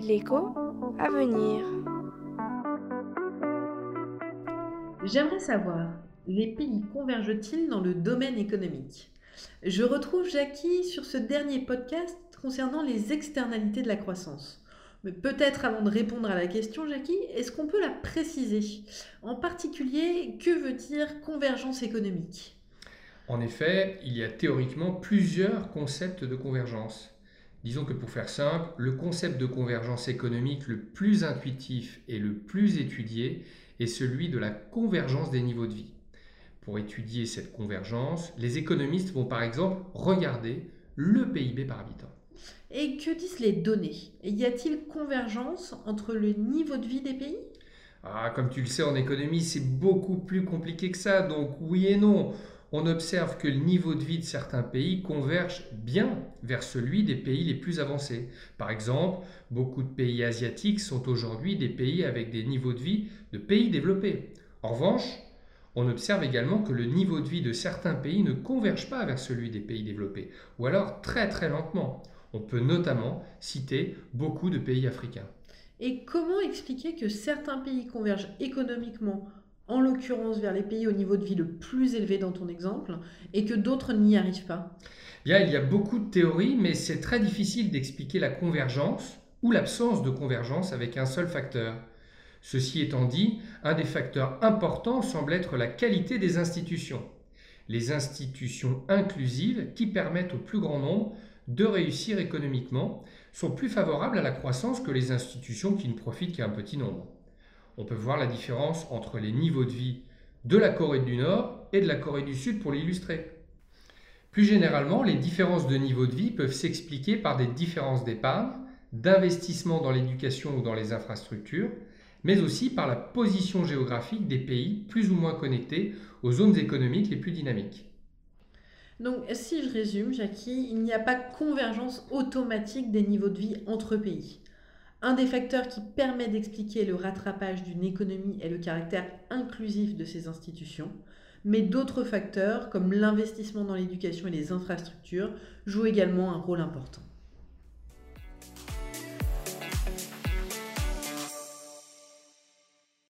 L'écho à venir. J'aimerais savoir, les pays convergent-ils dans le domaine économique? Je retrouve Jackie sur ce dernier podcast concernant les externalités de la croissance. Mais peut-être avant de répondre à la question, Jackie, est-ce qu'on peut la préciser? En particulier, que veut dire convergence économique? En effet, il y a théoriquement plusieurs concepts de convergence. Disons que pour faire simple, le concept de convergence économique le plus intuitif et le plus étudié est celui de la convergence des niveaux de vie. Pour étudier cette convergence, les économistes vont par exemple regarder le PIB par habitant. Et que disent les données? Y a-t-il convergence entre le niveau de vie des pays? Ah, Comme tu le sais, en économie, c'est beaucoup plus compliqué que ça, donc oui et non on observe que le niveau de vie de certains pays converge bien vers celui des pays les plus avancés. Par exemple, beaucoup de pays asiatiques sont aujourd'hui des pays avec des niveaux de vie de pays développés. En revanche, on observe également que le niveau de vie de certains pays ne converge pas vers celui des pays développés, ou alors très très lentement. On peut notamment citer beaucoup de pays africains. Et comment expliquer que certains pays convergent économiquement en l'occurrence vers les pays au niveau de vie le plus élevé dans ton exemple, et que d'autres n'y arrivent pas il y a beaucoup de théories, mais c'est très difficile d'expliquer la convergence ou l'absence de convergence avec un seul facteur. Ceci étant dit, un des facteurs importants semble être la qualité des institutions. Les institutions inclusives qui permettent au plus grand nombre de réussir économiquement sont plus favorables à la croissance que les institutions qui ne profitent qu'à un petit nombre on peut voir la différence entre les niveaux de vie de la Corée du Nord et de la Corée du Sud pour l'illustrer. Plus généralement, les différences de niveau de vie peuvent s'expliquer par des différences d'épargne, d'investissement dans l'éducation ou dans les infrastructures, mais aussi par la position géographique des pays plus ou moins connectés aux zones économiques les plus dynamiques. Donc si je résume, Jackie, il n'y a pas de convergence automatique des niveaux de vie entre pays. Un des facteurs qui permet d'expliquer le rattrapage d'une économie est le caractère inclusif de ces institutions, mais d'autres facteurs, comme l'investissement dans l'éducation et les infrastructures, jouent également un rôle important.